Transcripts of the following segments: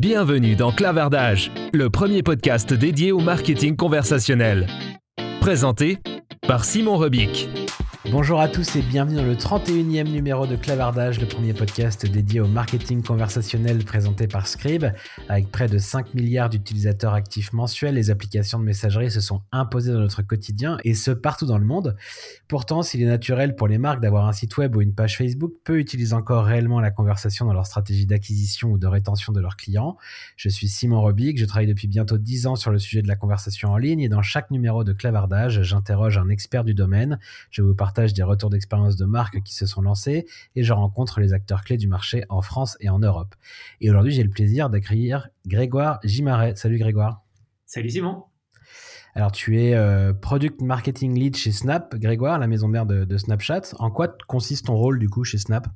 Bienvenue dans Clavardage, le premier podcast dédié au marketing conversationnel. Présenté par Simon Robic. Bonjour à tous et bienvenue dans le 31e numéro de Clavardage, le premier podcast dédié au marketing conversationnel présenté par Scribe. Avec près de 5 milliards d'utilisateurs actifs mensuels, les applications de messagerie se sont imposées dans notre quotidien et ce partout dans le monde. Pourtant, s'il est naturel pour les marques d'avoir un site web ou une page Facebook, peu utilisent encore réellement la conversation dans leur stratégie d'acquisition ou de rétention de leurs clients. Je suis Simon Robic, je travaille depuis bientôt 10 ans sur le sujet de la conversation en ligne et dans chaque numéro de Clavardage, j'interroge un expert du domaine. Je vous partage des retours d'expérience de marques qui se sont lancées et je rencontre les acteurs clés du marché en France et en Europe. Et aujourd'hui, j'ai le plaisir d'accueillir Grégoire Gimaret. Salut Grégoire. Salut Simon. Alors, tu es euh, Product Marketing Lead chez Snap, Grégoire, la maison mère de, Snapchat. En quoi consiste ton rôle du coup chez Snap?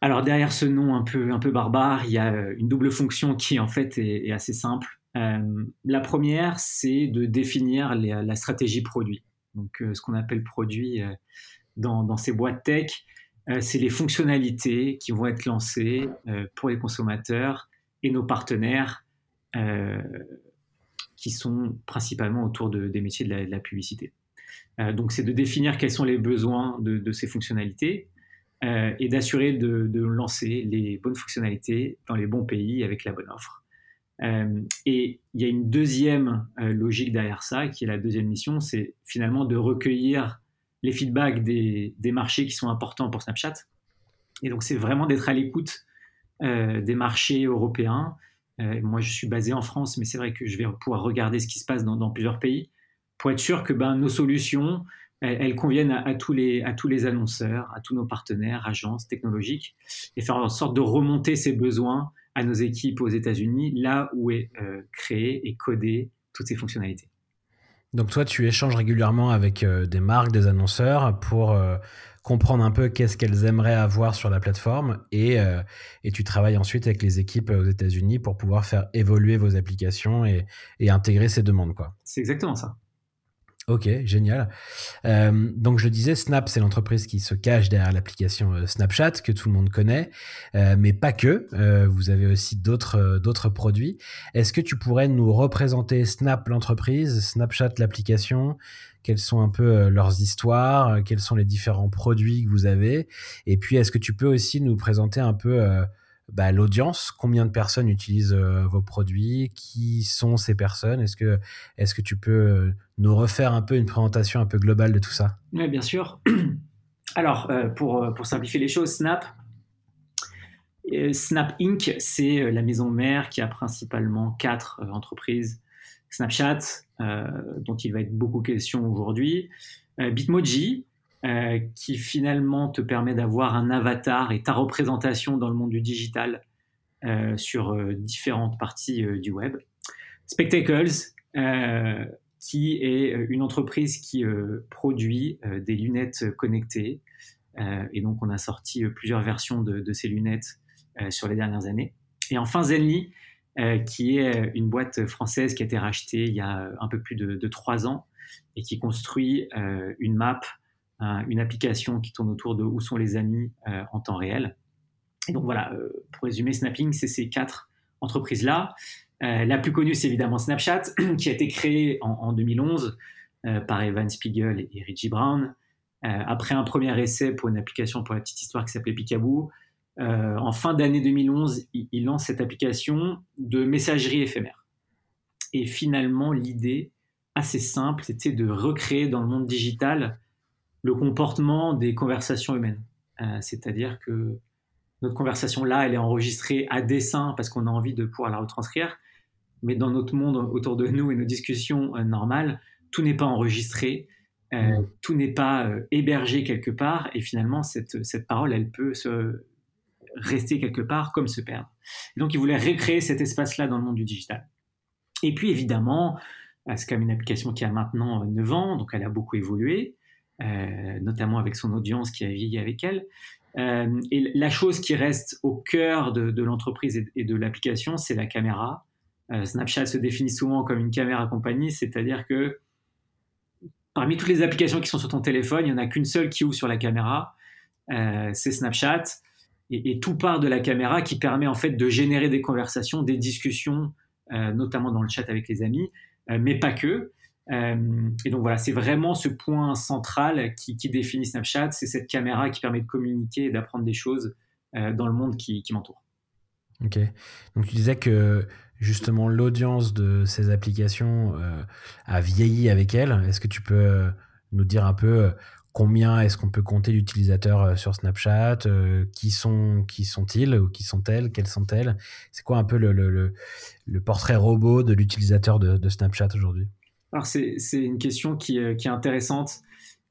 Alors, derrière ce nom un peu, un peu barbare, il y a euh, une double fonction qui en fait est, assez simple. Euh, la première, c'est de définir la stratégie produit. Donc, ce qu'on appelle produit, dans, ces boîtes tech, euh, c'est les fonctionnalités qui vont être lancées euh, pour les consommateurs et nos partenaires euh, qui sont principalement autour des métiers de la, publicité. donc, c'est de définir quels sont les besoins de, ces fonctionnalités et d'assurer de, de, lancer les bonnes fonctionnalités dans les bons pays avec la bonne offre. et il y a une deuxième logique derrière ça, qui est la deuxième mission, c'est finalement de recueillir les feedbacks des, marchés qui sont importants pour Snapchat. Et donc, c'est vraiment d'être à l'écoute euh, des marchés européens. Euh, moi, je suis basé en France, mais c'est vrai que je vais pouvoir regarder ce qui se passe dans, plusieurs pays pour être sûr que ben, nos solutions, elles, conviennent à, tous les, annonceurs, à tous nos partenaires, agences technologiques, et faire en sorte de remonter ces besoins à nos équipes aux États-Unis, là où est euh, créé et codé toutes ces fonctionnalités. Donc toi, tu échanges régulièrement avec euh, des marques, des annonceurs pour euh, comprendre un peu qu'est-ce qu'elles aimeraient avoir sur la plateforme et, euh, et, tu travailles ensuite avec les équipes aux États-Unis pour pouvoir faire évoluer vos applications et, et intégrer ces demandes. C'est exactement ça. Ok, génial. Euh, donc je disais, Snap, c'est l'entreprise qui se cache derrière l'application euh, Snapchat que tout le monde connaît, euh, mais pas que. vous avez aussi d'autres d'autres produits. Est-ce que tu pourrais nous représenter Snap, l'entreprise, Snapchat, l'application? Quelles sont un peu leurs histoires? Quels sont les différents produits que vous avez? Et puis, est-ce que tu peux aussi nous présenter un peu bah, l'audience, combien de personnes utilisent euh, vos produits, qui sont ces personnes, est-ce que, est que tu peux euh, nous refaire un peu une présentation un peu globale de tout ça? Oui, bien sûr. Alors, euh, pour, pour, simplifier les choses, Snap, Snap Inc., c'est la maison mère qui a principalement quatre entreprises. Snapchat, dont il va être beaucoup question aujourd'hui, Bitmoji, euh, qui finalement te permet d'avoir un avatar et ta représentation dans le monde du digital euh, sur euh, différentes parties du web. Spectacles, qui est une entreprise qui produit des lunettes connectées. et donc, on a sorti plusieurs versions de, ces lunettes sur les dernières années. Et enfin, Zenly, qui est une boîte française qui a été rachetée il y a un peu plus de trois ans et qui construit une map une application qui tourne autour de où sont les amis euh, en temps réel. Et donc voilà, euh, pour résumer, Snapping, c'est ces quatre entreprises-là. Euh, la plus connue, c'est évidemment Snapchat, qui a été créée en, 2011 par Evan Spiegel et Reggie Brown. après un premier essai pour une application pour la petite histoire qui s'appelait Picaboo, en fin d'année 2011, il, il, lance cette application de messagerie éphémère. Et finalement, l'idée assez simple, c'était de recréer dans le monde digital le comportement des conversations humaines. Euh, c'est-à-dire que notre conversation là, elle est enregistrée à dessein parce qu'on a envie de pouvoir la retranscrire, mais dans notre monde autour de nous et nos discussions euh, normales, tout n'est pas enregistré, euh, mmh. tout n'est pas hébergé quelque part, et finalement, cette, cette parole, elle peut se rester quelque part comme se perdre. donc, il voulait recréer cet espace-là dans le monde du digital. Et puis, évidemment, c'est comme une application qui a maintenant 9 ans, donc elle a beaucoup évolué. Euh, notamment avec son audience qui a vieilli avec elle. Euh, et la chose qui reste au cœur de, l'entreprise et, de l'application, c'est la caméra. Euh, Snapchat se définit souvent comme une caméra compagnie, c'est-à-dire que parmi toutes les applications qui sont sur ton téléphone, il n'y en a qu'une seule qui ouvre sur la caméra, c'est Snapchat. et, tout part de la caméra qui permet en fait de générer des conversations, des discussions, notamment dans le chat avec les amis, mais pas que. Et donc voilà, c'est vraiment ce point central qui, définit Snapchat, c'est cette caméra qui permet de communiquer et d'apprendre des choses dans le monde qui, m'entoure. Ok. Donc tu disais que justement l'audience de ces applications euh, a vieilli avec elles. Est-ce que tu peux euh, nous dire un peu euh, combien est-ce qu'on peut compter d'utilisateurs sur Snapchat Qui sont qui sont-ils ou qui sont-elles Quelles sont-elles? C'est quoi un peu le, portrait robot de l'utilisateur de, Snapchat aujourd'hui? Alors c'est une question qui, qui est intéressante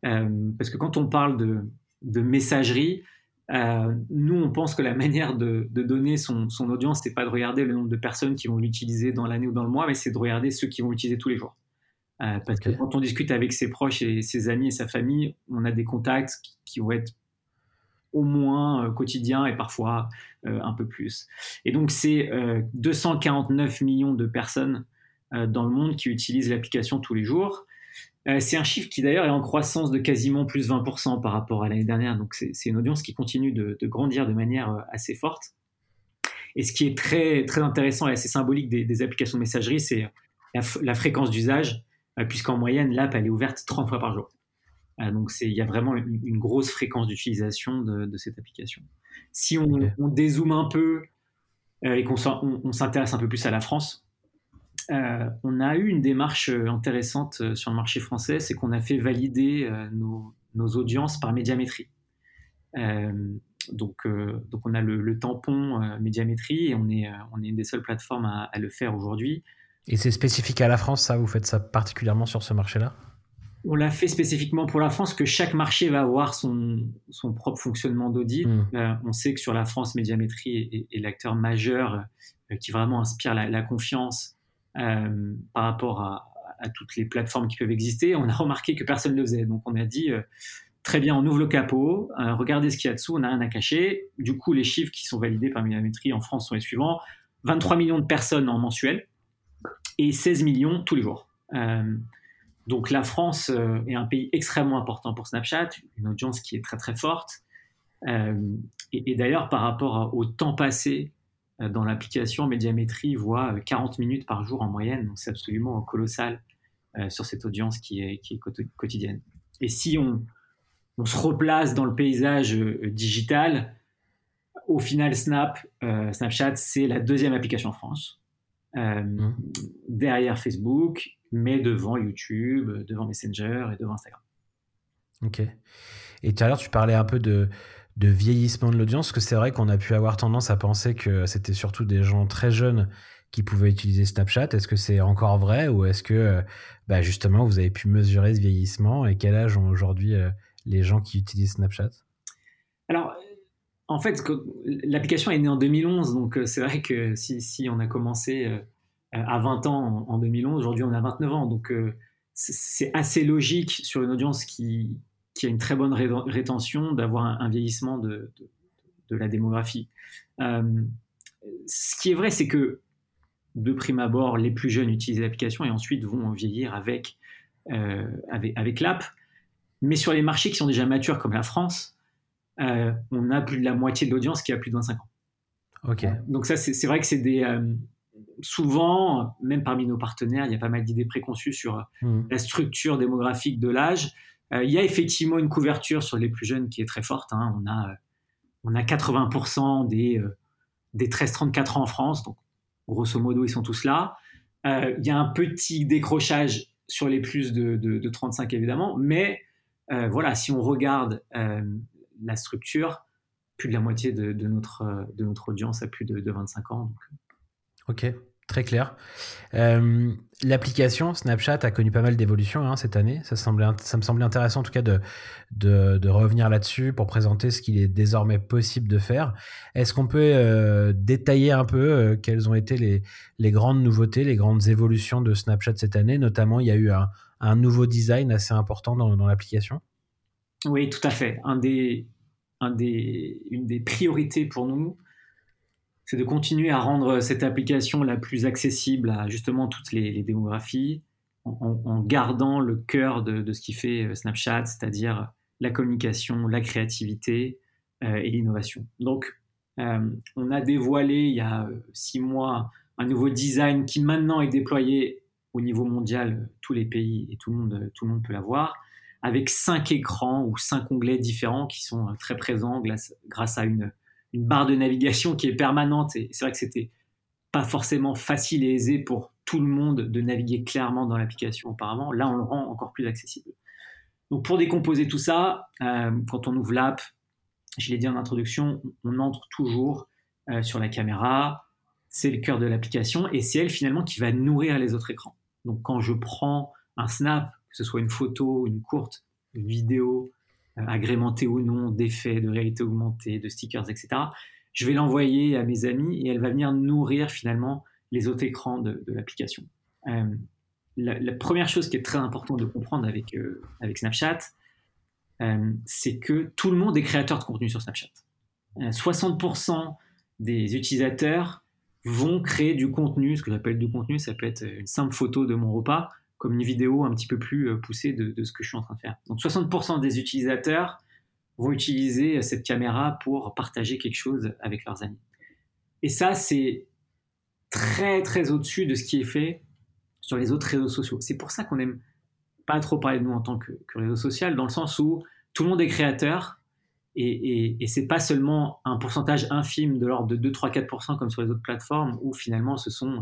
parce que quand on parle de, de messagerie, euh, nous, on pense que la manière de, donner son, son audience, c'est pas de regarder le nombre de personnes qui vont l'utiliser dans l'année ou dans le mois, mais c'est de regarder ceux qui vont l'utiliser tous les jours. Euh, parce que quand on discute avec ses proches et ses amis et sa famille, on a des contacts qui, vont être au moins euh, quotidiens et parfois un peu plus. Et donc, c'est 249 millions de personnes dans le monde qui utilisent l'application tous les jours. Euh, c'est un chiffre qui d'ailleurs est en croissance de quasiment plus 20% par rapport à l'année dernière. Donc c'est une audience qui continue de, grandir de manière euh, assez forte. Et ce qui est très, très intéressant et assez symbolique des, applications de messagerie, c'est la, fréquence d'usage, euh, puisqu'en moyenne, l'app, elle est ouverte 30 fois par jour. donc il y a vraiment une, grosse fréquence d'utilisation de, cette application. Si on, dézoome un peu et qu'on s'intéresse un peu plus à la France, euh, on a eu une démarche euh, intéressante euh, sur le marché français, c'est qu'on a fait valider nos, audiences par médiamétrie. donc, donc on a le, tampon médiamétrie et on est, on est une des seules plateformes à, le faire aujourd'hui. Et c'est spécifique à la France, ça Vous faites ça particulièrement sur ce marché-là? On l'a fait spécifiquement pour la France, que chaque marché va avoir son, son propre fonctionnement d'audit. Hmm. on sait que sur la France, Médiamétrie est, l'acteur majeur qui vraiment inspire la confiance euh, par rapport à, toutes les plateformes qui peuvent exister. On a remarqué que personne ne le faisait. Donc on a dit, euh, très bien, on ouvre le capot, euh, regardez ce qu'il y a dessous, on n'a rien à cacher. Du coup, les chiffres qui sont validés par Médiamétrie en France sont les suivants. 23 millions de personnes en mensuel et 16 millions tous les jours. donc la France est un pays extrêmement important pour Snapchat, une audience qui est très très forte. et, d'ailleurs, par rapport au temps passé dans l'application, Médiamétrie voit 40 euh, minutes par jour en moyenne, donc c'est absolument colossal euh, sur cette audience qui est, qui est quotidienne. Et si on, on, se replace dans le paysage digital, au final, Snap, Snapchat, c'est la deuxième application en France, mmh. derrière Facebook, mais devant YouTube, devant Messenger et devant Instagram. Ok. Et tout à l'heure, tu parlais un peu de, de vieillissement de l'audience, que c'est vrai qu'on a pu avoir tendance à penser que c'était surtout des gens très jeunes qui pouvaient utiliser Snapchat. Est-ce que c'est encore vrai ou est-ce que bah justement vous avez pu mesurer ce vieillissement et quel âge ont aujourd'hui euh, les gens qui utilisent Snapchat? Alors, en fait, l'application est née en 2011, donc euh, c'est vrai que si, on a commencé euh, à 20 ans en 2011, aujourd'hui on a 29 ans, donc c'est assez logique sur une audience qui, qui a une très bonne rétention, d'avoir un, vieillissement de, de, la démographie. Euh, ce qui est vrai, c'est que de prime abord, les plus jeunes utilisent l'application et ensuite vont vieillir avec, euh, avec, avec l'app. Mais sur les marchés qui sont déjà matures, comme la France, euh, on a plus de la moitié de l'audience qui a plus de 25 ans. Ok. Donc ça, c'est vrai que c'est des souvent, même parmi nos partenaires, il y a pas mal d'idées préconçues sur mmh. la structure démographique de l'âge. Euh, il y a effectivement une couverture sur les plus jeunes qui est très forte. Hein. On, a, on a 80% des, euh, des 13-34 ans en France, donc grosso modo, ils sont tous là. Euh, il y a un petit décrochage sur les plus de, de, 35 évidemment, mais voilà, si on regarde la structure, plus de la moitié de, de, notre, de notre audience a plus de, 25 ans. Ok. Très clair. Euh, l'application Snapchat a connu pas mal d'évolutions hein, cette année. Ça, semblait, ça me semblait intéressant en tout cas de, de, revenir là-dessus pour présenter ce qu'il est désormais possible de faire. Est-ce qu'on peut euh, détailler un peu euh, quelles ont été les, les, grandes nouveautés, les grandes évolutions de Snapchat cette année? Notamment, il y a eu un, nouveau design assez important dans, dans l'application. Oui, tout à fait. Un des, un des, une des priorités pour nous, c'est de continuer à rendre cette application la plus accessible à justement toutes les, démographies, en, gardant le cœur de, ce qui fait euh, Snapchat, c'est-à-dire la communication, la créativité euh, et l'innovation. Donc, on a dévoilé il y a six mois un nouveau design qui maintenant est déployé au niveau mondial, tous les pays et tout le monde, tout le monde peut l'avoir, avec cinq écrans ou cinq onglets différents qui sont très présents grâce, à une, une barre de navigation qui est permanente. Et c'est vrai que c'était pas forcément facile et aisé pour tout le monde de naviguer clairement dans l'application auparavant. Là, on le rend encore plus accessible. Donc pour décomposer tout ça, euh, quand on ouvre l'app, je l'ai dit en introduction, on entre toujours euh, sur la caméra, c'est le cœur de l'application et c'est elle finalement qui va nourrir les autres écrans. Donc quand je prends un snap, que ce soit une photo, une courte, une vidéo, euh, agrémentée ou non d'effets, de réalité augmentée, de stickers, etc., je vais l'envoyer à mes amis et elle va venir nourrir finalement les autres écrans de, l'application. Euh, la, première chose qui est très importante de comprendre avec, euh, avec Snapchat, c'est que tout le monde est créateur de contenu sur Snapchat. 60% des utilisateurs vont créer du contenu, ce que j'appelle du contenu, ça peut être une simple photo de mon repas, comme une vidéo un petit peu plus euh, poussée de, ce que je suis en train de faire. Donc 60% des utilisateurs vont utiliser cette caméra pour partager quelque chose avec leurs amis. Et ça, c'est très très au-dessus de ce qui est fait sur les autres réseaux sociaux. C'est pour ça qu'on n'aime pas trop parler de nous en tant que, réseau social, dans le sens où tout le monde est créateur, et, et, c'est pas seulement un pourcentage infime de l'ordre de 2, 3, 4% comme sur les autres plateformes où finalement ce sont euh,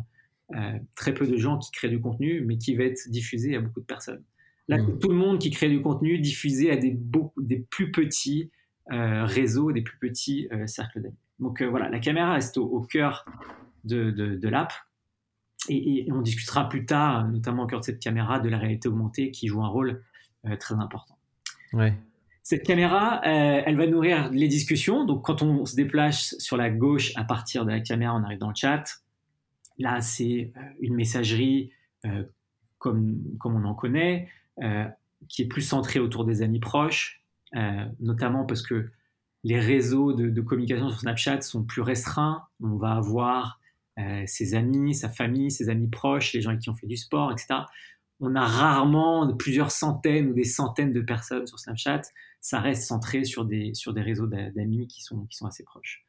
très peu de gens qui créent du contenu mais qui va être diffusé à beaucoup de personnes. Là, mmh. tout le monde qui crée du contenu diffusé à des, beaucoup, des plus petits euh, réseaux, des plus petits euh, cercles d'amis. Donc voilà, la caméra reste au, cœur de, de, l'app. Et, et, on discutera plus tard, notamment au cœur de cette caméra, de la réalité augmentée qui joue un rôle très important. Ouais. Cette caméra, euh, elle va nourrir les discussions. Donc, quand on se déplace sur la gauche à partir de la caméra, on arrive dans le chat. Là, c'est euh, une messagerie euh, comme, comme on en connaît, qui est plus centrée autour des amis proches, notamment parce que les réseaux de, communication sur Snapchat sont plus restreints. On va avoir ses amis, sa famille, ses amis proches, les gens qui on fait du sport, etc on a rarement plusieurs centaines ou des centaines de personnes sur Snapchat. Ça reste centré sur des, sur des réseaux d'amis qui sont, qui sont assez proches.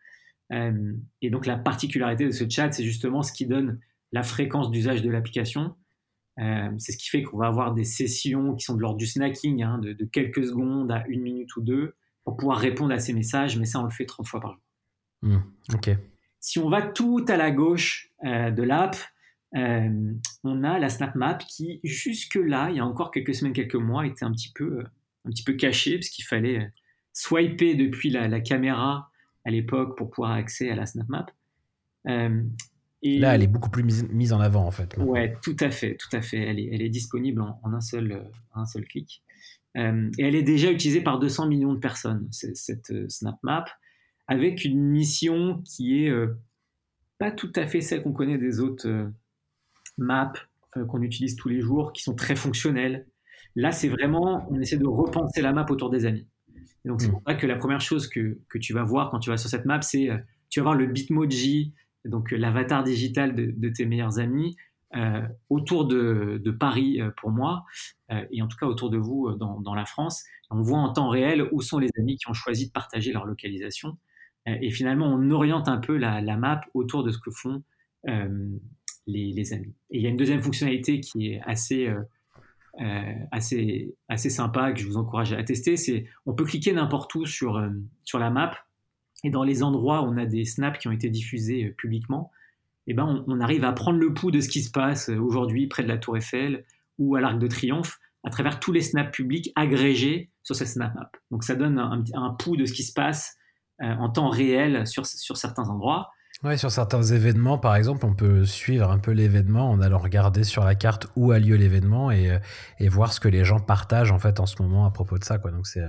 Euh, et donc la particularité de ce chat, c'est justement ce qui donne la fréquence d'usage de l'application. Euh, c'est ce qui fait qu'on va avoir des sessions qui sont de l'ordre du snacking, hein, de, quelques secondes à une minute ou deux, pour pouvoir répondre à ces messages, mais ça, on le fait 30 fois par jour. Mmh, ok. Si on va tout à la gauche euh, de l'app, euh, on a la Snap Map qui, jusque-là, il y a encore quelques semaines, quelques mois, était un petit peu, un petit peu cachée, parce qu'il fallait swiper depuis la, caméra à l'époque pour pouvoir accéder à la Snap Map. Euh, et Là, elle est beaucoup plus mise, en avant, en fait. Ouais, tout à fait, tout à fait. Elle est, elle est disponible en, un, seul, un seul clic. Euh, et elle est déjà utilisée par 200 millions de personnes, cette Snap Map, avec une mission qui est pas tout à fait celle qu'on connaît des autres maps euh, qu'on utilise tous les jours, qui sont très fonctionnelles. Là, c'est vraiment, on essaie de repenser la map autour des amis. Et donc, c'est mm. pour ça que la première chose que, que, tu vas voir quand tu vas sur cette map, c'est euh, tu vas voir le Bitmoji, donc euh, l'avatar digital de, tes meilleurs amis, autour de, de, Paris pour moi, et en tout cas autour de vous dans, dans, la France. On voit en temps réel où sont les amis qui ont choisi de partager leur localisation. et finalement, on oriente un peu la, la map autour de ce que font les, amis. Et il y a une deuxième fonctionnalité qui est assez, euh, euh, assez, assez sympa, que je vous encourage à tester, c'est on peut cliquer n'importe où sur, euh, sur la map, et dans les endroits où on a des snaps qui ont été diffusés publiquement, et eh ben on, arrive à prendre le pouls de ce qui se passe aujourd'hui près de la Tour Eiffel ou à l'Arc de Triomphe à travers tous les snaps publics agrégés sur cette snap map. Donc ça donne un, un pouls de ce qui se passe en temps réel sur, sur certains endroits. Ouais, sur certains événements, par exemple, on peut suivre un peu l'événement en allant regarder sur la carte où a lieu l'événement et, euh, et, voir ce que les gens partagent en fait en ce moment à propos de ça. Quoi. Donc c'est euh,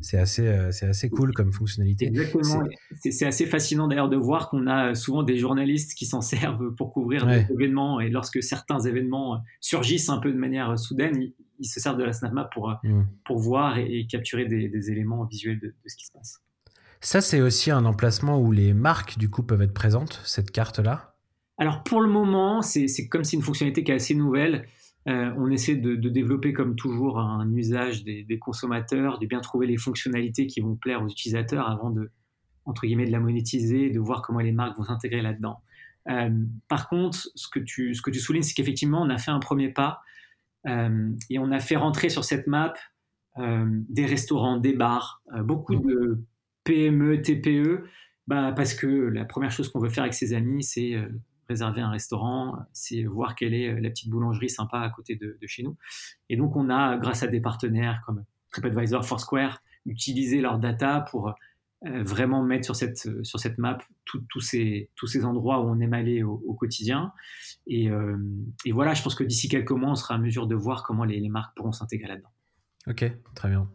c'est assez, euh, c'est assez cool comme fonctionnalité. Exactement. C'est assez fascinant d'ailleurs de voir qu'on a souvent des journalistes qui s'en servent pour couvrir des événements et lorsque certains événements surgissent un peu de manière soudaine, ils, se servent de la SnapMap pour, mm. pour voir et, capturer des, des, éléments visuels de, de ce qui se passe. Ça, c'est aussi un emplacement où les marques, du coup, peuvent être présentes, cette carte-là? Alors, pour le moment, c'est comme c'est une fonctionnalité qui est assez nouvelle. Euh, on essaie de, développer, comme toujours, un usage des, consommateurs, de bien trouver les fonctionnalités qui vont plaire aux utilisateurs avant de, entre guillemets, de la monétiser, de voir comment les marques vont s'intégrer là-dedans. par contre, ce que tu, ce que tu soulignes, c'est qu'effectivement, on a fait un premier pas et on a fait rentrer sur cette map des restaurants, des bars, beaucoup mmh. de PME, TPE, bah, parce que la première chose qu'on veut faire avec ses amis, c'est réserver un restaurant, c'est voir quelle est la petite boulangerie sympa à côté de, chez nous. Et donc, on a, grâce à des partenaires comme TripAdvisor, Foursquare, utilisé leur data pour vraiment mettre sur cette, sur cette map tous ces, tous ces endroits où on aime aller au, quotidien. Et, et, voilà, je pense que d'ici quelques mois, on sera à mesure de voir comment les, les marques pourront s'intégrer là-dedans. Ok, très bien.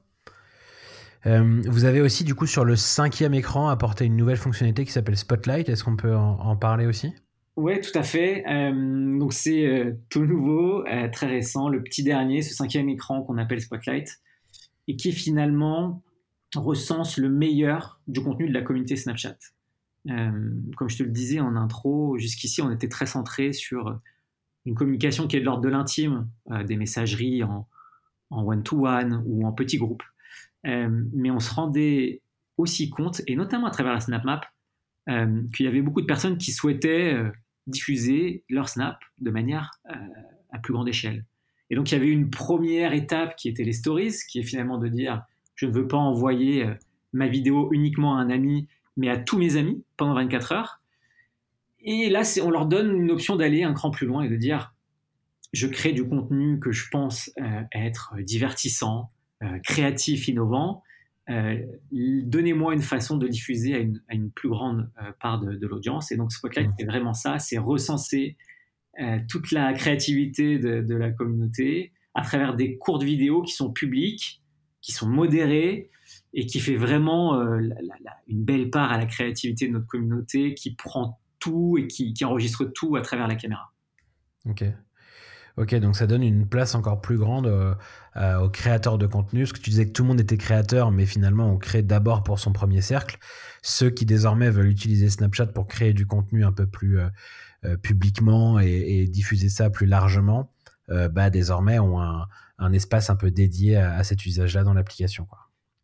Euh, vous avez aussi, du coup, sur le cinquième écran, apporté une nouvelle fonctionnalité qui s'appelle Spotlight. Est-ce qu'on peut en, parler aussi? Oui, tout à fait. Euh, donc, c'est euh, tout nouveau, très récent, le petit dernier, ce cinquième écran qu'on appelle Spotlight, et qui finalement recense le meilleur du contenu de la communauté Snapchat. comme je te le disais en intro, jusqu'ici, on était très centré sur une communication qui est de l'ordre de l'intime, des messageries en one-to-one ou en petits groupes. Euh, mais on se rendait aussi compte, et notamment à travers la Snap Map, euh, qu'il y avait beaucoup de personnes qui souhaitaient euh, diffuser leur Snap de manière à plus grande échelle. Et donc il y avait une première étape qui était les stories, qui est finalement de dire je ne veux pas envoyer ma vidéo uniquement à un ami, mais à tous mes amis pendant 24 heures. Et là, on leur donne une option d'aller un cran plus loin et de dire je crée du contenu que je pense être divertissant, euh, créatif, innovant, euh, donnez-moi une façon de diffuser à une, plus grande euh, part de, l'audience. Et donc Spotlight, mmh. c'est vraiment ça, c'est recenser toute la créativité de, la communauté à travers des courtes vidéos qui sont publiques, qui sont modérées et qui fait vraiment une belle part à la créativité de notre communauté, qui prend tout et qui, qui enregistre tout à travers la caméra. Ok. Ok, donc ça donne une place encore plus grande euh, euh, aux créateurs de contenu. Parce que tu disais que tout le monde était créateur, mais finalement on crée d'abord pour son premier cercle. Ceux qui désormais veulent utiliser Snapchat pour créer du contenu un peu plus euh, publiquement et, diffuser ça plus largement, bah, désormais ont un, espace un peu dédié à, cet usage-là dans l'application.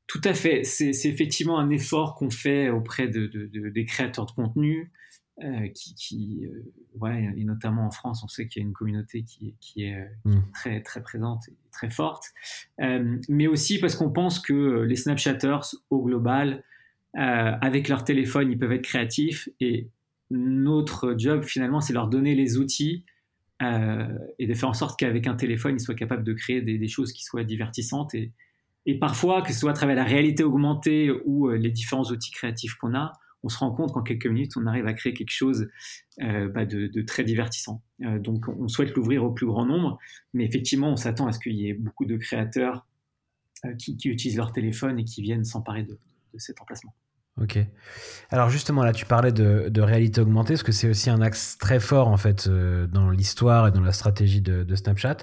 Tout à fait. C'est effectivement un effort qu'on fait auprès de, des créateurs de contenu. Euh, qui, euh, ouais, et notamment en France, on sait qu'il y a une communauté qui, qui, est, mmh. très, très présente et très forte, euh, mais aussi parce qu'on pense que les Snapchatters, au global, avec leur téléphone, ils peuvent être créatifs et notre job, finalement, c'est leur donner les outils et de faire en sorte qu'avec un téléphone, ils soient capables de créer des, des choses qui soient divertissantes et, et parfois, que ce soit à travers la réalité augmentée ou les différents outils créatifs qu'on a, on se rend compte qu'en quelques minutes, on arrive à créer quelque chose euh, bah, de, très divertissant. Euh, donc, on souhaite l'ouvrir au plus grand nombre, mais effectivement, on s'attend à ce qu'il y ait beaucoup de créateurs euh, qui, utilisent leur téléphone et qui viennent s'emparer de, cet emplacement. Ok. Alors justement, là, tu parlais de, réalité augmentée, parce que c'est aussi un axe très fort, en fait, dans l'histoire et dans la stratégie de, Snapchat.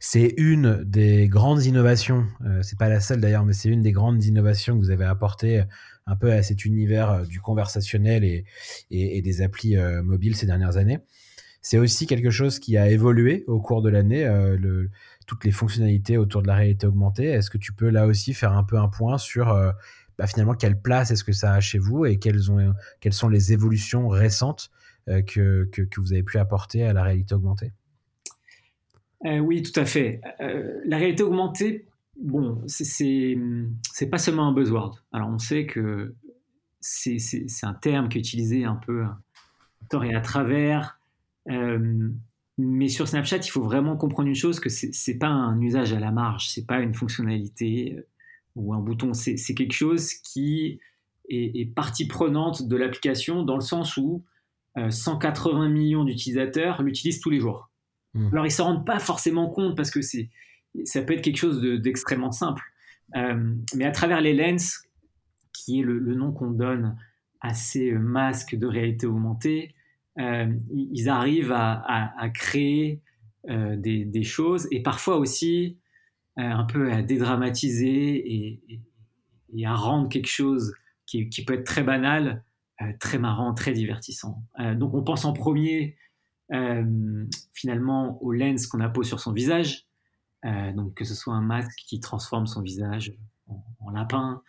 C'est une des grandes innovations, c'est pas la seule d'ailleurs, mais c'est une des grandes innovations que vous avez apportées un peu à cet univers euh, du conversationnel et, des applis euh, mobiles ces dernières années. C'est aussi quelque chose qui a évolué au cours de l'année, euh, toutes les fonctionnalités autour de la réalité augmentée. Est-ce que tu peux là aussi faire un peu un point sur bah, finalement quelle place est-ce que ça a chez vous et quelles, ont, quelles sont les évolutions récentes que, vous avez pu apporter à la réalité augmentée? Oui, tout à fait. la réalité augmentée, bon, c'est pas seulement un buzzword. Alors on sait que c'est un terme qui est utilisé un peu à tort et à travers. Euh, mais sur Snapchat, il faut vraiment comprendre une chose que c'est pas un usage à la marge, c'est pas une fonctionnalité euh, ou un bouton, c'est quelque chose qui est, partie prenante de l'application dans le sens où 180 euh, millions d'utilisateurs l'utilisent tous les jours. Mmh. Alors ils s'en rendent pas forcément compte parce que c'est ça peut être quelque chose d'extrêmement simple. Euh, mais à travers les lens, qui est le, nom qu'on donne à ces masques de réalité augmentée, euh, ils arrivent à, créer euh, des, choses et parfois aussi un peu à dédramatiser et, à rendre quelque chose qui, qui peut être très banal, très marrant, très divertissant. donc on pense en premier finalement aux lens qu'on appose sur son visage, euh, donc que ce soit un masque qui transforme son visage en, en lapin,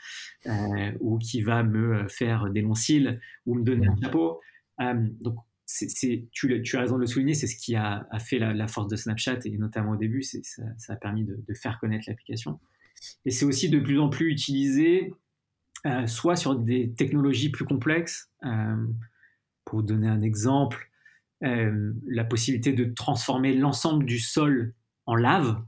ou qui va me faire des longs cils, ou me donner un chapeau. donc, c'est, tu, tu, as raison de le souligner, c'est ce qui a, fait la, force de Snapchat, et notamment au début, ça, ça, a permis de, faire connaître l'application. Et c'est aussi de plus en plus utilisé, soit sur des technologies plus complexes. pour donner un exemple, la possibilité de transformer l'ensemble du sol en lave,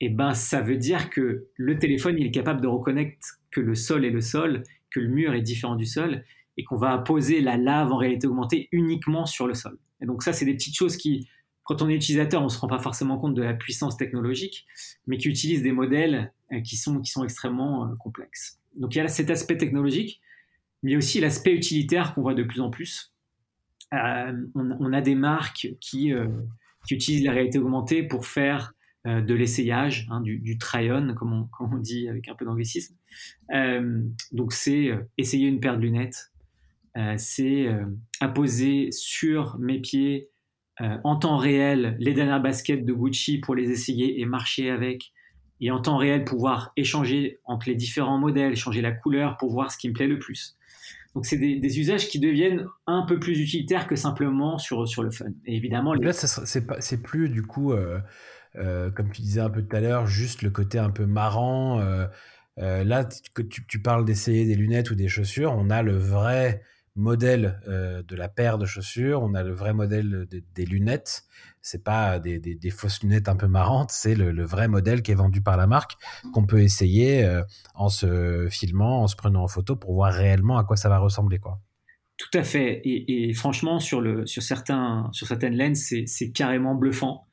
et ben ça veut dire que le téléphone il est capable de reconnaître que le sol est le sol, que le mur est différent du sol et qu'on va poser la lave en réalité augmentée uniquement sur le sol. Et donc ça c'est des petites choses qui quand on est utilisateur, on se rend pas forcément compte de la puissance technologique, mais qui utilisent des modèles euh, qui sont qui sont extrêmement euh, complexes. Donc il y a cet aspect technologique, mais aussi l'aspect utilitaire qu'on voit de plus en plus. Euh, on, a des marques qui, qui utilisent la réalité augmentée pour faire euh, de l'essayage, hein, du, try-on, comme, on, dit avec un peu d'anglicisme. Euh, donc, c'est euh, essayer une paire de lunettes, c'est apposer sur mes pieds en temps réel les dernières baskets de Gucci pour les essayer et marcher avec, et en temps réel pouvoir échanger entre les différents modèles, changer la couleur pour voir ce qui me plaît le plus. Donc c'est des, usages qui deviennent un peu plus utilitaires que simplement sur, sur le fun. Et évidemment, là, c'est plus du coup comme tu disais un peu tout à l'heure, juste le côté un peu marrant. Euh, euh, là, que tu, parles d'essayer des lunettes ou des chaussures, on a le vrai modèle de la paire de chaussures, on a le vrai modèle des lunettes. C'est pas des, fausses lunettes un peu marrantes, c'est le, vrai modèle qui est vendu par la marque qu'on peut essayer en se filmant, en se prenant en photo pour voir réellement à quoi ça va ressembler, quoi. Tout à fait. Et, franchement, sur, certains, sur certaines lenses, c'est carrément bluffant.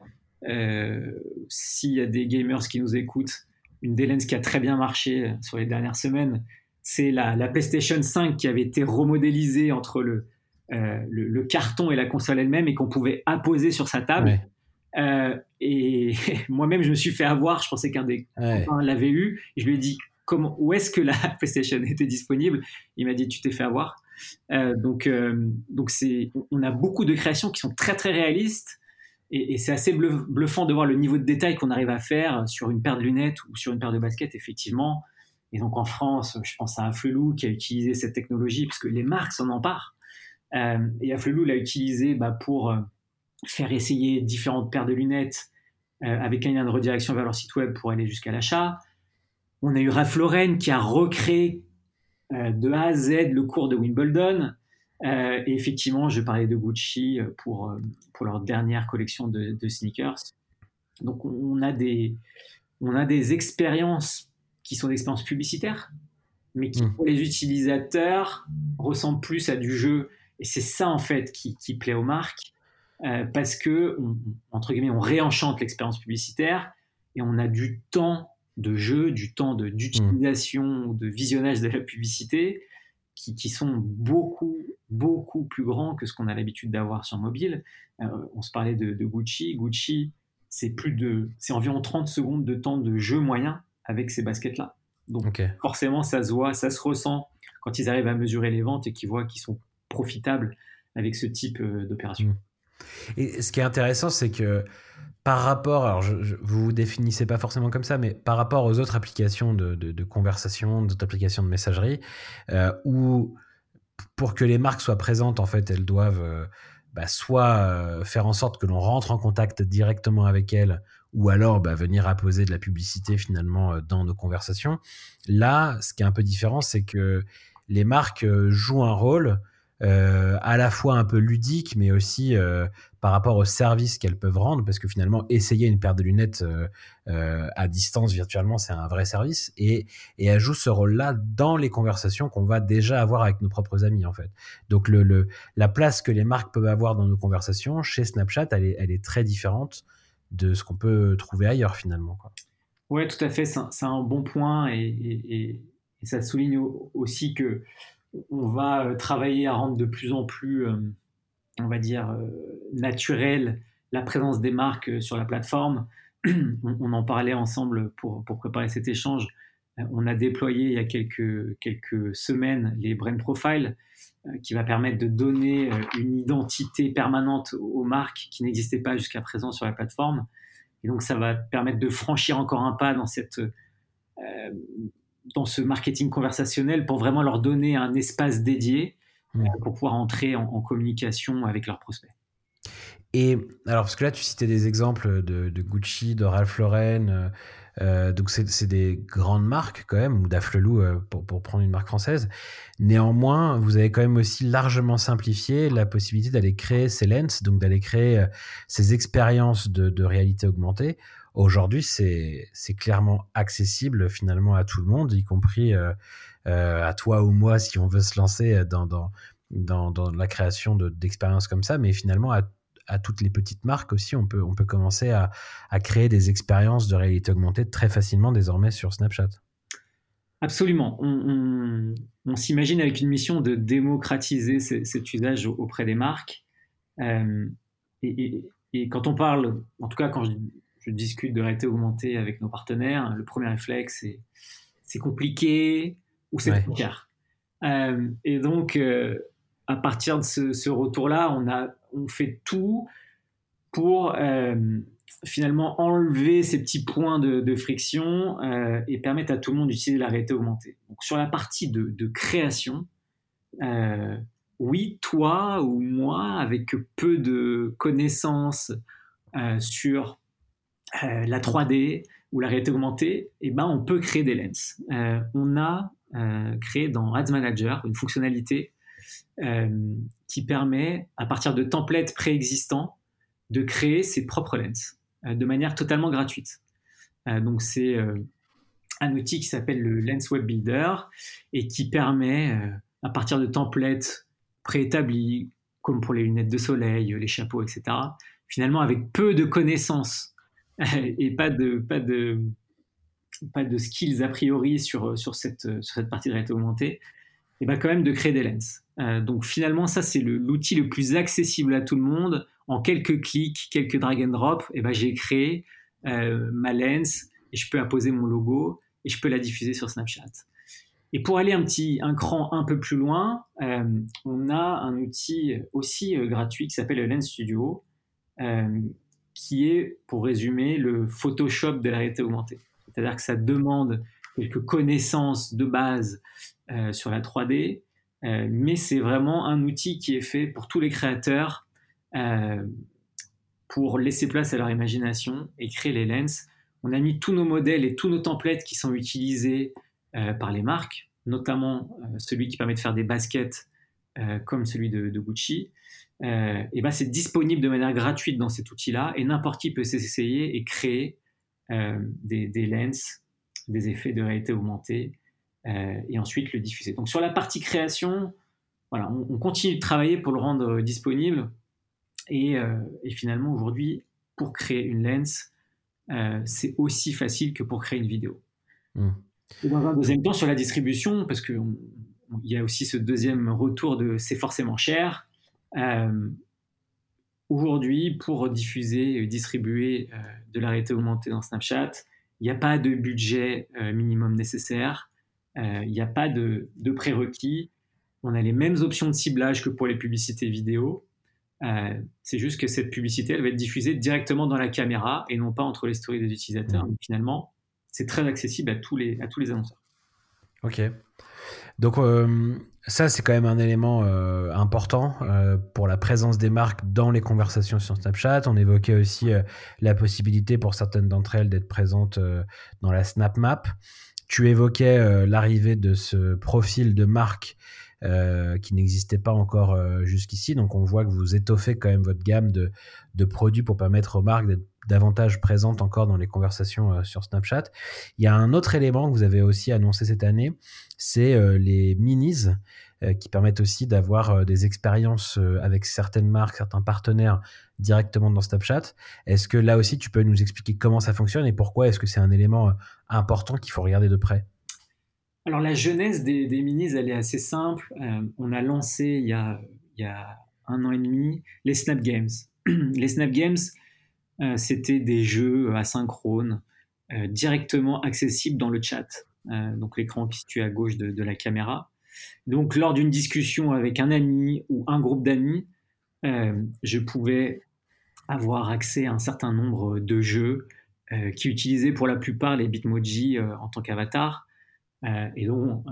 Euh, s'il y a des gamers qui nous écoutent, une des lenses qui a très bien marché sur les dernières semaines, c'est la, PlayStation 5 qui avait été remodélisée entre le, euh, le, carton et la console elle-même et qu'on pouvait apposer sur sa table. Euh, et moi-même, je me suis fait avoir. Je pensais qu'un des copains l'avait eu. je lui ai dit comment, où est-ce que la PlayStation était disponible? Il m'a dit tu t'es fait avoir. donc, donc c'est, on a beaucoup de créations qui sont très très réalistes et, c'est assez bluffant de voir le niveau de détail qu'on arrive à faire sur une paire de lunettes ou sur une paire de baskets, effectivement. Et donc en France, je pense à Afflelou qui a utilisé cette technologie, parce que les marques s'en emparent. Euh, et Afflelou l'a utilisé bah, pour euh, faire essayer différentes paires de lunettes euh, avec un lien de redirection vers leur site web pour aller jusqu'à l'achat. On a eu Ralph Lauren qui a recréé de A à Z le cours de Wimbledon. Euh, et effectivement, je parlais de Gucci euh, pour, euh, pour leur dernière collection de, sneakers. Donc, on a des, on a des expériences qui sont des expériences publicitaires, mais qui, mmh. pour les utilisateurs, ressemblent plus à du jeu. Et c'est ça, en fait, qui, qui plaît aux marques, parce que, entre guillemets, on réenchante l'expérience publicitaire et on a du temps de jeu, du temps d'utilisation, de, de visionnage de la publicité qui, sont beaucoup, beaucoup plus grands que ce qu'on a l'habitude d'avoir sur mobile. Euh, on se parlait de, Gucci. Gucci, c'est plus de, c'est environ 30 secondes de temps de jeu moyen avec ces baskets-là. Donc forcément, ça se voit, ça se ressent quand ils arrivent à mesurer les ventes et qu'ils voient qu'ils sont profitables avec ce type euh, d'opération. Mmh. Et ce qui est intéressant, c'est que par rapport, alors je, vous vous définissez pas forcément comme ça, mais par rapport aux autres applications de, conversation, d'autres applications de messagerie, euh, où pour que les marques soient présentes, en fait, elles doivent euh, bah, soit euh, faire en sorte que l'on rentre en contact directement avec elles, ou alors bah, venir apposer de la publicité finalement dans nos conversations. Là, ce qui est un peu différent, c'est que les marques jouent un rôle euh, à la fois un peu ludique, mais aussi euh, par rapport au service qu'elles peuvent rendre, parce que finalement, essayer une paire de lunettes euh, à distance virtuellement, c'est un vrai service, et, et elle joue ce rôle-là dans les conversations qu'on va déjà avoir avec nos propres amis, en fait. Donc, la place que les marques peuvent avoir dans nos conversations, chez Snapchat, elle est, très différente de ce qu'on peut trouver ailleurs, finalement. Oui, tout à fait, c'est un, bon point, et ça souligne aussi que on va euh, travailler à rendre de plus en plus, euh, on va dire, euh, naturel la présence des marques sur la plateforme. on, en parlait ensemble pour, préparer cet échange. On a déployé il y a quelques, semaines les Brain Profile, qui va permettre de donner une identité permanente aux marques qui n'existaient pas jusqu'à présent sur la plateforme. Et donc, ça va permettre de franchir encore un pas dans cette dans ce marketing conversationnel pour vraiment leur donner un espace dédié Mm. pour pouvoir entrer en, en communication avec leurs prospects. Et alors, parce que là, tu citais des exemples de, de Gucci, de Ralph Lauren, euh, euh, donc c'est des grandes marques quand même, ou d'Afflelou euh, pour, pour prendre une marque française. Néanmoins, vous avez quand même aussi largement simplifié la possibilité d'aller créer ces lens, donc d'aller créer euh, ces expériences de, de réalité augmentée. Aujourd'hui, c'est clairement accessible finalement à tout le monde, y compris euh, euh, à toi ou moi si on veut se lancer dans, dans, dans, dans la création de- d'expériences comme ça, mais finalement à à toutes les petites marques aussi, on peut, on peut commencer à, à créer des expériences de réalité augmentée très facilement désormais sur Snapchat. Absolument. On, s'imagine avec une mission de démocratiser ce- cet usage au- auprès des marques. Euh, et- et quand on parle, en tout cas quand je, je discute de réalité augmentée avec nos partenaires, le premier réflexe c'est c'est compliqué ou c'est Ouais. trop cher. Euh, et donc, euh, à partir de ce, ce retour-là, on, a, on fait tout pour euh, finalement enlever ces petits points de, de friction et permettre à tout le monde d'utiliser la réalité augmentée. Donc, sur la partie de, de création, oui, toi ou moi, avec peu de connaissances sur euh, la 3D ou la réalité augmentée, eh ben, on peut créer des lens. Euh, on a euh, créé dans Ads Manager une fonctionnalité euh, qui permet, à partir de templates préexistants, de créer ses propres lens de manière totalement gratuite. Donc c'est un outil qui s'appelle le Lens Web Builder et qui permet, à partir de templates préétablis, comme pour les lunettes de soleil, les chapeaux, etc., finalement avec peu de connaissances et pas de, pas de, pas de skills a priori sur, sur, cette, sur cette partie de réalité augmentée, et ben quand même de créer des lens. Euh, donc finalement, ça c'est l'outil le, plus accessible à tout le monde. En quelques clics, quelques drag and drop, ben j'ai créé euh, ma lens et je peux apposer mon logo et je peux la diffuser sur Snapchat. Et pour aller un petit un cran un peu plus loin, euh, on a un outil aussi gratuit qui s'appelle le Lens Studio, qui est, pour résumer, le Photoshop de la réalité augmentée. C'est-à-dire que ça demande quelques connaissances de base euh, sur la 3D, euh, mais c'est vraiment un outil qui est fait pour tous les créateurs euh, pour laisser place à leur imagination et créer les lens. On a mis tous nos modèles et tous nos templates qui sont utilisés par les marques, notamment celui qui permet de faire des baskets euh, comme celui de, de Gucci. Euh, et ben c'est disponible de manière gratuite dans cet outil-là et n'importe qui peut s'essayer et créer euh, des, des lens, des effets de réalité augmentée et ensuite le diffuser. Donc sur la partie création, voilà, on, on continue de travailler pour le rendre disponible et, et finalement aujourd'hui, pour créer une lens, c'est aussi facile que pour créer une vidéo. Mm. Et dans un deuxième temps, sur la distribution, parce qu'il y a aussi ce deuxième retour de c'est forcément cher. Euh, Aujourd'hui, pour diffuser et distribuer euh, de la réalité augmentée dans Snapchat, il n'y a pas de budget euh, minimum nécessaire, il n'y a pas de, de prérequis. On a les mêmes options de ciblage que pour les publicités vidéo. C'est juste que cette publicité, elle va être diffusée directement dans la caméra et non pas entre les stories des utilisateurs. Mmh. Donc, finalement, c'est très accessible à tous les, à tous les annonceurs. Ok. Donc euh, ça, c'est quand même un élément euh, important euh, pour la présence des marques dans les conversations sur Snapchat. On évoquait aussi la possibilité pour certaines d'entre elles d'être présentes dans la Snap Map. Tu évoquais l'arrivée de ce profil de marque qui n'existait pas encore jusqu'ici. Donc on voit que vous étoffez quand même votre gamme de, de produits pour permettre aux marques d'être davantage présentes encore dans les conversations euh, sur Snapchat. Il y a un autre élément que vous avez aussi annoncé cette année, c'est euh, les minis euh, qui permettent aussi d'avoir des expériences avec certaines marques, certains partenaires directement dans Snapchat. Est-ce que là aussi tu peux nous expliquer comment ça fonctionne et pourquoi est-ce que c'est un élément important qu'il faut regarder de près? Alors la genèse des, minis, elle est assez simple. On a lancé il y a, il y a un an et demi les Snap Games. les Snap Games, c'était des jeux asynchrones, euh, directement accessibles dans le chat. Euh, donc l'écran qui est situé à gauche de, la caméra. Donc lors d'une discussion avec un ami ou un groupe d'amis, euh, je pouvais avoir accès à un certain nombre de jeux euh, qui utilisaient pour la plupart les Bitmoji euh, en tant qu'avatar. et dont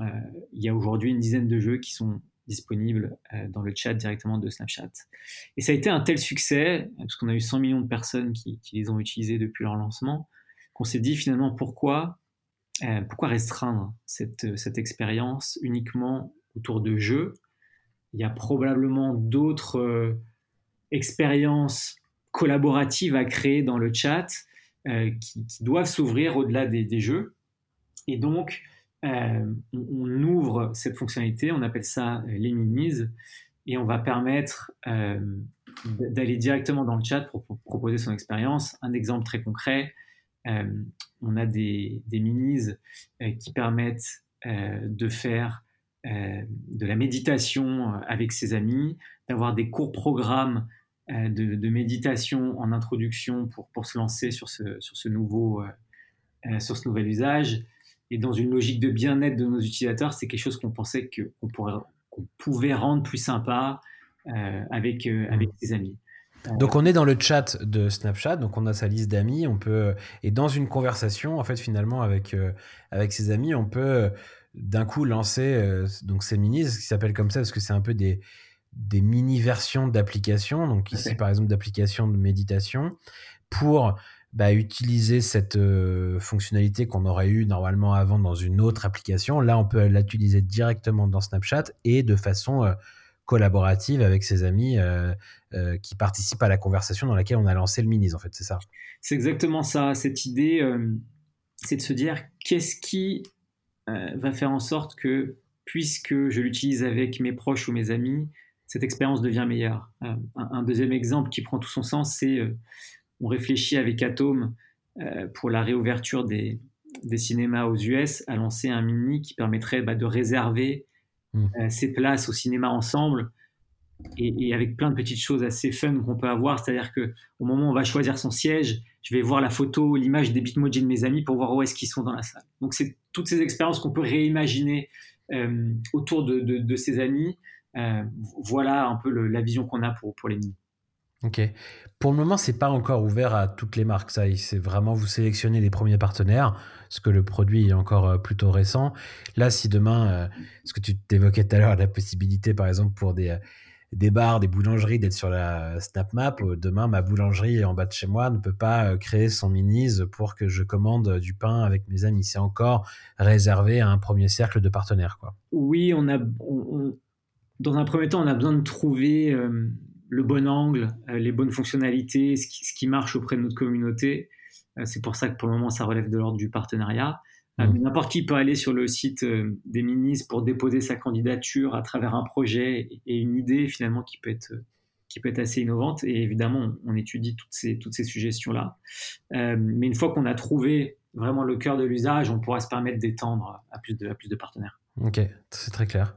il y a aujourd'hui une dizaine de jeux qui sont disponibles dans le chat directement de Snapchat. Et ça a été un tel succès, parce qu'on a eu 100 millions de personnes qui, les ont utilisés depuis leur lancement, qu'on s'est dit finalement pourquoi, pourquoi restreindre cette, cette expérience uniquement autour de jeux? Il y a probablement d'autres euh, expériences collaboratives à créer dans le chat euh, qui, doivent s'ouvrir au-delà des, jeux. Et donc, euh, on, ouvre cette fonctionnalité, on appelle ça les minis, et on va permettre d'aller directement dans le chat pour, proposer son expérience. Un exemple très concret, on a des, minis qui permettent de faire euh, de la méditation euh, avec ses amis, d'avoir des courts programmes euh, de, méditation en introduction pour, pour se lancer sur ce, sur ce, nouveau, sur ce nouvel usage. Et dans une logique de bien-être de nos utilisateurs, c'est quelque chose qu'on pensait qu'on qu'on pouvait rendre plus sympa avec, avec ses amis. Donc on est dans le chat de Snapchat, donc on a sa liste d'amis, on peut et dans une conversation en fait finalement avec avec ses amis, on peut d'un coup lancer euh, donc ces minis, ce qui s'appelle comme ça parce que c'est un peu des, des mini versions d'applications. Donc ici par exemple d'applications de méditation pour bah, utiliser cette euh, fonctionnalité qu'on aurait eu normalement avant dans une autre application. Là, on peut l'utiliser directement dans Snapchat et de façon euh, collaborative avec ses amis qui participent à la conversation dans laquelle on a lancé le minis. En fait, c'est ça? C'est exactement ça. Cette idée, c'est de se dire qu'est-ce qui euh, va faire en sorte que, puisque je l'utilise avec mes proches ou mes amis, cette expérience devient meilleure. Euh, un, deuxième exemple qui prend tout son sens, c'est euh, on réfléchit avec Atom pour la réouverture des, des, cinémas aux US à lancer un mini qui permettrait bah, de réserver mmh. ces places au cinéma ensemble et, avec plein de petites choses assez fun qu'on peut avoir. C'est-à-dire que au moment où on va choisir son siège, je vais voir la photo, l'image des bitmojis de mes amis pour voir où est-ce qu'ils sont dans la salle. Donc c'est toutes ces expériences qu'on peut réimaginer euh, autour de, de, ses amis. Euh, voilà un peu la vision qu'on a pour, pour les mini. Ok. Pour le moment, c'est pas encore ouvert à toutes les marques. Ça, c'est vraiment vous sélectionnez les premiers partenaires, parce que le produit est encore euh, plutôt récent. Là, si demain, ce que tu t'évoquais tout à l'heure, la possibilité, par exemple, pour des des bars, des boulangeries d'être sur la SnapMap. Euh, demain, ma boulangerie en bas de chez moi ne peut pas euh, créer son minis pour que je commande du pain avec mes amis. C'est encore réservé à un premier cercle de partenaires. Quoi. Oui, on a, dans un premier temps, on a besoin de trouver euh, le bon angle, les bonnes fonctionnalités, ce qui, marche auprès de notre communauté. c'est pour ça que pour le moment, ça relève de l'ordre du partenariat. Euh, mm. N'importe qui peut aller sur le site euh, des ministres pour déposer sa candidature à travers un projet et une idée finalement qui peut être, qui peut être assez innovante. Et évidemment, on, étudie toutes ces, toutes ces suggestions-là. Euh, mais une fois qu'on a trouvé vraiment le cœur de l'usage, on pourra se permettre d'étendre à plus de, à plus de partenaires. Ok, c'est très clair.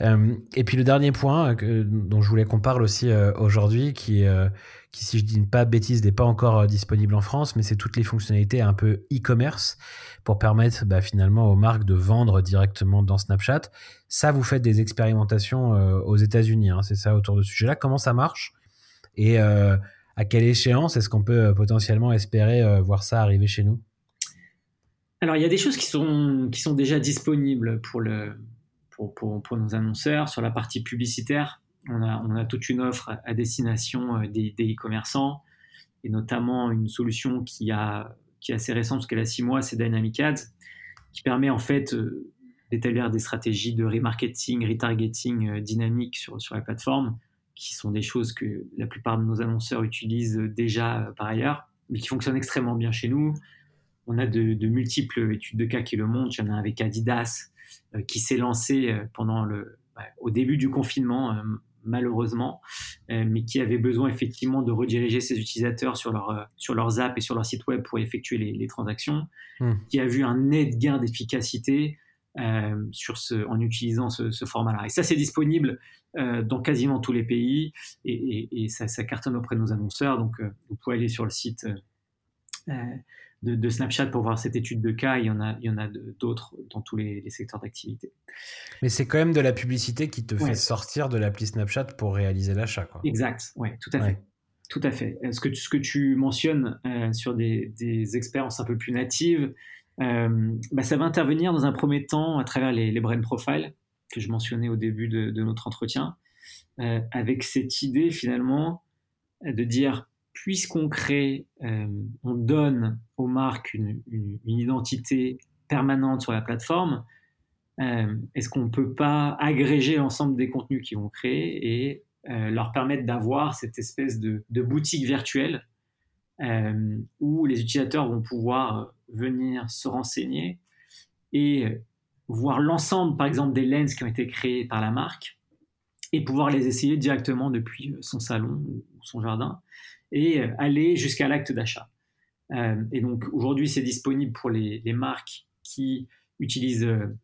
Euh, et puis le dernier point euh, dont je voulais qu'on parle aussi euh, aujourd'hui, qui, qui, si je dis pas bêtise, n'est pas encore disponible en France, mais c'est toutes les fonctionnalités un peu e-commerce pour permettre bah, finalement aux marques de vendre directement dans Snapchat. Ça, vous faites des expérimentations aux États-Unis, hein, c'est ça autour de ce sujet-là. Comment ça marche? Et à quelle échéance est-ce qu'on peut potentiellement espérer voir ça arriver chez nous? Alors, il y a des choses qui sont, qui sont déjà disponibles pour, le, pour, pour, nos annonceurs. Sur la partie publicitaire, on a, on a toute une offre à, destination euh, des e-commerçants, et notamment une solution qui, a, qui est assez récente, parce qu'elle a six mois, c'est Dynamic Ads, qui permet en fait euh, d'établir des stratégies de remarketing, retargeting euh, dynamique sur, sur la plateforme, qui sont des choses que la plupart de nos annonceurs utilisent déjà par ailleurs, mais qui fonctionnent extrêmement bien chez nous on a de, multiples études de cas qui le montrent. Il y en a un avec Adidas euh, qui s'est lancé euh, pendant le, bah, au début du confinement, euh, malheureusement, mais qui avait besoin effectivement de rediriger ses utilisateurs sur, leur, sur leurs apps et sur leur site web pour effectuer les, transactions, hmm. qui a vu un net gain d'efficacité sur ce, en utilisant ce, format-là. Et ça, c'est disponible dans quasiment tous les pays et, ça, ça, cartonne auprès de nos annonceurs. Donc, vous pouvez aller sur le site de, Snapchat pour voir cette étude de cas. Il y en a, il y en a d'autres dans tous les, secteurs d'activité. Mais c'est quand même de la publicité qui te fait sortir de l'appli Snapchat pour réaliser l'achat. Exact, oui, tout à fait. Tout à fait. Ce que, ce que tu mentionnes euh, sur des, expériences un peu plus natives, bah, ça va intervenir dans un premier temps à travers les, les brain profiles que je mentionnais au début de, notre entretien, avec cette idée finalement de dire puisqu'on crée, on donne aux marques une, identité permanente sur la plateforme, est-ce qu'on ne peut pas agréger l'ensemble des contenus qu'ils vont créer et leur permettre d'avoir cette espèce de, de boutique virtuelle euh, où les utilisateurs vont pouvoir venir se renseigner et voir l'ensemble, par exemple, des lens qui ont été créés par la marque et pouvoir les essayer directement depuis son salon ou son jardin et aller jusqu'à l'acte d'achat. Euh, et donc aujourd'hui, c'est disponible pour les, marques qui utilisent euh,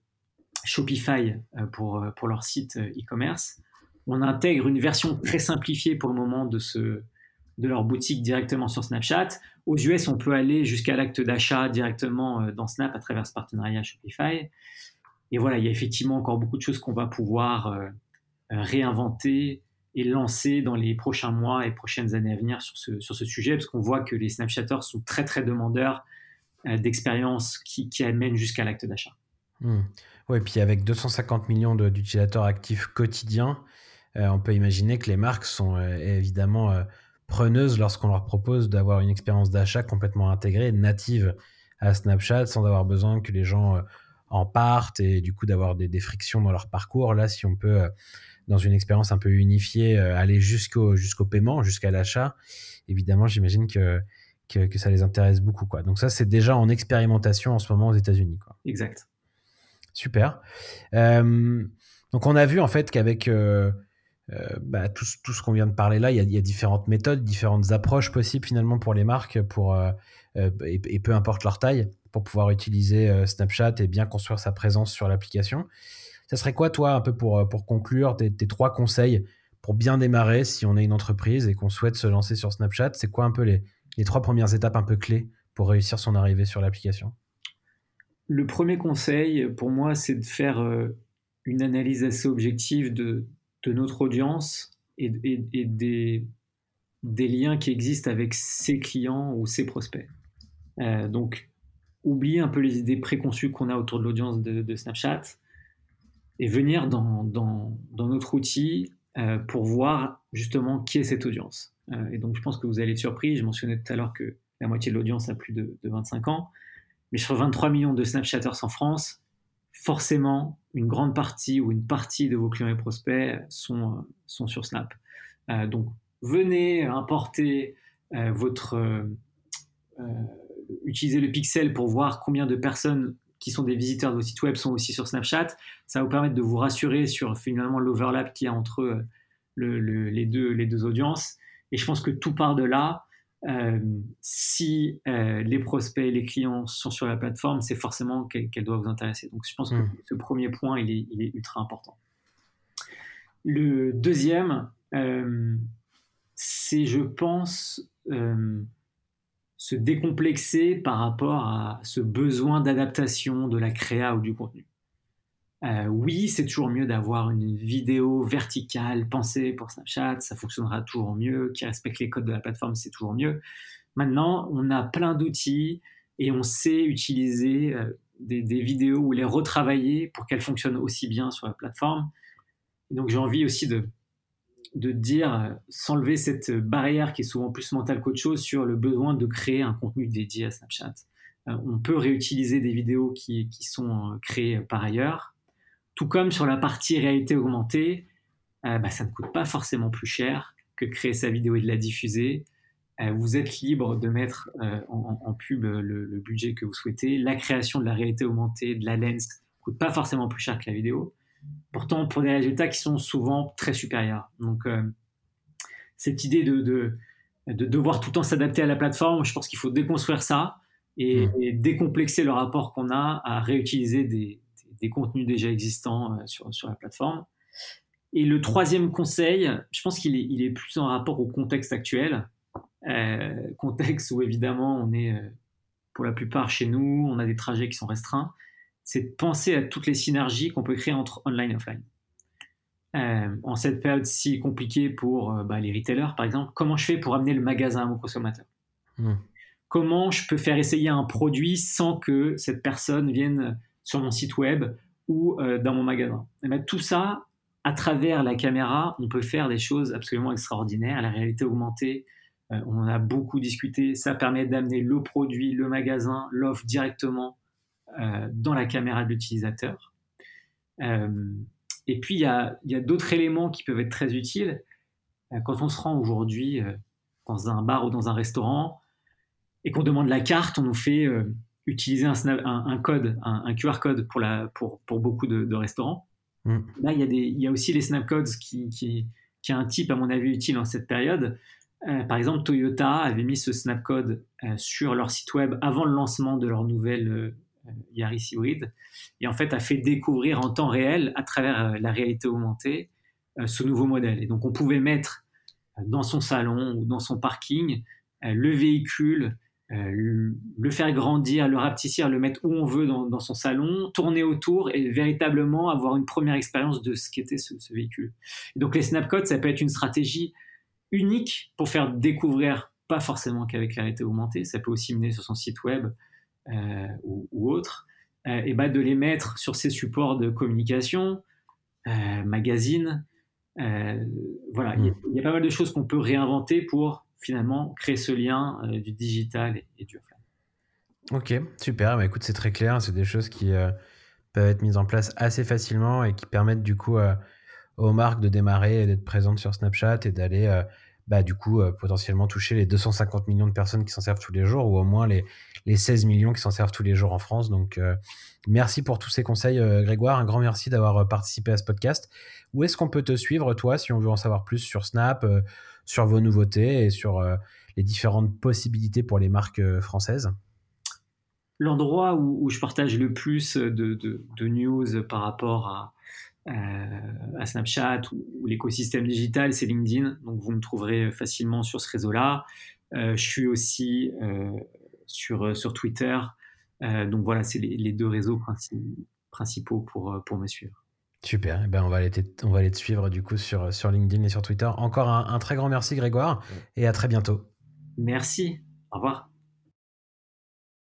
Shopify pour, pour leur site e-commerce. On intègre une version très simplifiée pour le moment de ce, de leur boutique directement sur Snapchat. Aux US, on peut aller jusqu'à l'acte d'achat directement euh, dans Snap à travers ce partenariat Shopify. Et voilà, il y a effectivement encore beaucoup de choses qu'on va pouvoir euh, euh, réinventer et lancer dans les prochains mois et prochaines années à venir sur ce, sur ce sujet, parce qu'on voit que les Snapchatters sont très très demandeurs d'expériences qui, qui, amènent jusqu'à l'acte d'achat. Hmm. Oui, puis avec 250 millions d'utilisateurs actifs quotidiens, on peut imaginer que les marques sont évidemment preneuses lorsqu'on leur propose d'avoir une expérience d'achat complètement intégrée, native à Snapchat, sans avoir besoin que les gens euh, en partent et du coup d'avoir des, frictions dans leur parcours. Là, si on peut, euh, dans une expérience un peu unifiée, euh, aller jusqu'au jusqu'au paiement, jusqu'à l'achat, évidemment, j'imagine que, que, ça les intéresse beaucoup. Quoi. Donc ça, c'est déjà en expérimentation en ce moment aux États-Unis. Exact. Super. donc on a vu en fait qu'avec euh, bah, tout, ce qu'on vient de parler là, il y, a, différentes méthodes, différentes approches possibles finalement pour les marques, pour, euh, euh, et, peu importe leur taille, pour pouvoir utiliser Snapchat et bien construire sa présence sur l'application. Ça serait quoi, toi, un peu pour, pour conclure, tes, trois conseils pour bien démarrer si on est une entreprise et qu'on souhaite se lancer sur Snapchat? C'est quoi un peu les, les trois premières étapes un peu clés pour réussir son arrivée sur l'application? Le premier conseil, pour moi, c'est de faire une analyse assez objective de, de notre audience et, des, des, liens qui existent avec ses clients ou ses prospects. Euh, donc, oublier un peu les idées préconçues qu'on a autour de l'audience de, Snapchat et venir dans, dans, notre outil euh, pour voir justement qui est cette audience. Euh, et donc, je pense que vous allez être surpris. Je mentionnais tout à l'heure que la moitié de l'audience a plus de, de 25 ans. Mais sur 23 millions de Snapchatters en France, forcément, une grande partie ou une partie de vos clients et prospects sont, euh, sont sur Snap. Donc, venez importer votre. utiliser le pixel pour voir combien de personnes qui sont des visiteurs de vos sites web sont aussi sur Snapchat. Ça va vous permettre de vous rassurer sur finalement l'overlap qu'il y a entre les, deux, les deux audiences. Et je pense que tout part de là. Euh, si euh, les prospects, les clients sont sur la plateforme, c'est forcément qu'elle doit vous intéresser. Donc je pense que hmm. ce premier point, il est, ultra important. Le deuxième, euh, c'est, je pense, se décomplexer par rapport à ce besoin d'adaptation de la créa ou du contenu. Euh, oui, c'est toujours mieux d'avoir une vidéo verticale pensée pour Snapchat, ça fonctionnera toujours mieux, qui respecte les codes de la plateforme, c'est toujours mieux. Maintenant, on a plein d'outils et on sait utiliser euh, des, vidéos ou les retravailler pour qu'elles fonctionnent aussi bien sur la plateforme. Donc j'ai envie aussi de, de dire, euh, s'enlever cette barrière qui est souvent plus mentale qu'autre chose sur le besoin de créer un contenu dédié à Snapchat. on peut réutiliser des vidéos qui sont créées par ailleurs tout comme sur la partie réalité augmentée, euh, bah, ça ne coûte pas forcément plus cher que de créer sa vidéo et de la diffuser. Euh, vous êtes libre de mettre euh, en, pub le, budget que vous souhaitez. La création de la réalité augmentée, de la lens, coûte pas forcément plus cher que la vidéo. Pourtant, pour des résultats qui sont souvent très supérieurs. Donc, cette idée de, de, devoir tout le temps s'adapter à la plateforme, je pense qu'il faut déconstruire ça et, mmh. et décomplexer le rapport qu'on a à réutiliser des, des contenus déjà existants euh, sur, sur la plateforme. Et le troisième conseil, je pense qu'il est, il est plus en rapport au contexte actuel, euh, contexte où évidemment on est euh, pour la plupart chez nous, on a des trajets qui sont restreints, c'est de penser à toutes les synergies qu'on peut créer entre online et offline. en cette période si compliquée pour bah, les retailers, par exemple, comment je fais pour amener le magasin à mon consommateur? Mmh. comment je peux faire essayer un produit sans que cette personne vienne sur mon site web ou dans mon magasin? Et bien, tout ça, à travers la caméra, on peut faire des choses absolument extraordinaires. La réalité augmentée, on en a beaucoup discuté. Ça permet d'amener le produit, le magasin, l'offre directement dans la caméra de l'utilisateur. et puis, il y a, d'autres éléments qui peuvent être très utiles. quand on se rend aujourd'hui dans un bar ou dans un restaurant et qu'on demande la carte, on nous fait euh, utiliser un, code, un, QR code pour, la, pour, pour beaucoup de, restaurants. Mm. Là, il y, a des, il y a aussi les snap codes qui, qui, un type, à mon avis, utile en cette période. Euh, par exemple, Toyota avait mis ce snap code euh, sur leur site web avant le lancement de leur nouvelle Yaris hybride et en fait a fait découvrir en temps réel, à travers la réalité augmentée, ce nouveau modèle. Et donc, on pouvait mettre dans son salon ou dans son parking, euh, le véhicule, euh, le faire grandir, le rapetissir, le mettre où on veut dans, son salon, tourner autour et véritablement avoir une première expérience de ce qu'était ce, véhicule. donc les snapcodes, ça peut être une stratégie unique pour faire découvrir, pas forcément qu'avec la réalité augmentée, ça peut aussi mener sur son site web euh, ou, autre, et bah de les mettre sur ses supports de communication, magazines, euh, voilà, il y, a pas mal de choses qu'on peut réinventer pour finalement créer ce lien euh, du digital et, du offline. Ok, super. Bah, écoute, c'est très clair. C'est des choses qui euh, peuvent être mises en place assez facilement et qui permettent du coup aux marques de démarrer et d'être présentes sur Snapchat et d'aller bah, du coup potentiellement toucher les 250 millions de personnes qui s'en servent tous les jours ou au moins les, les 16 millions qui s'en servent tous les jours en France. Donc merci pour tous ces conseils Grégoire. Un grand merci d'avoir participé à ce podcast. Où est-ce qu'on peut te suivre, toi, si on veut en savoir plus sur Snap, euh, sur vos nouveautés et sur euh, les différentes possibilités pour les marques euh, françaises? L'endroit où, je partage le plus de, news par rapport à, à Snapchat ou, l'écosystème digital, c'est LinkedIn. Donc vous me trouverez facilement sur ce réseau-là. je suis aussi sur, sur Twitter. donc voilà, c'est les, deux réseaux principaux pour, pour me suivre. Super, eh ben on, va aller on va aller te suivre du coup sur, sur LinkedIn et sur Twitter. Encore un, un très grand merci Grégoire et à très bientôt. Merci, au revoir.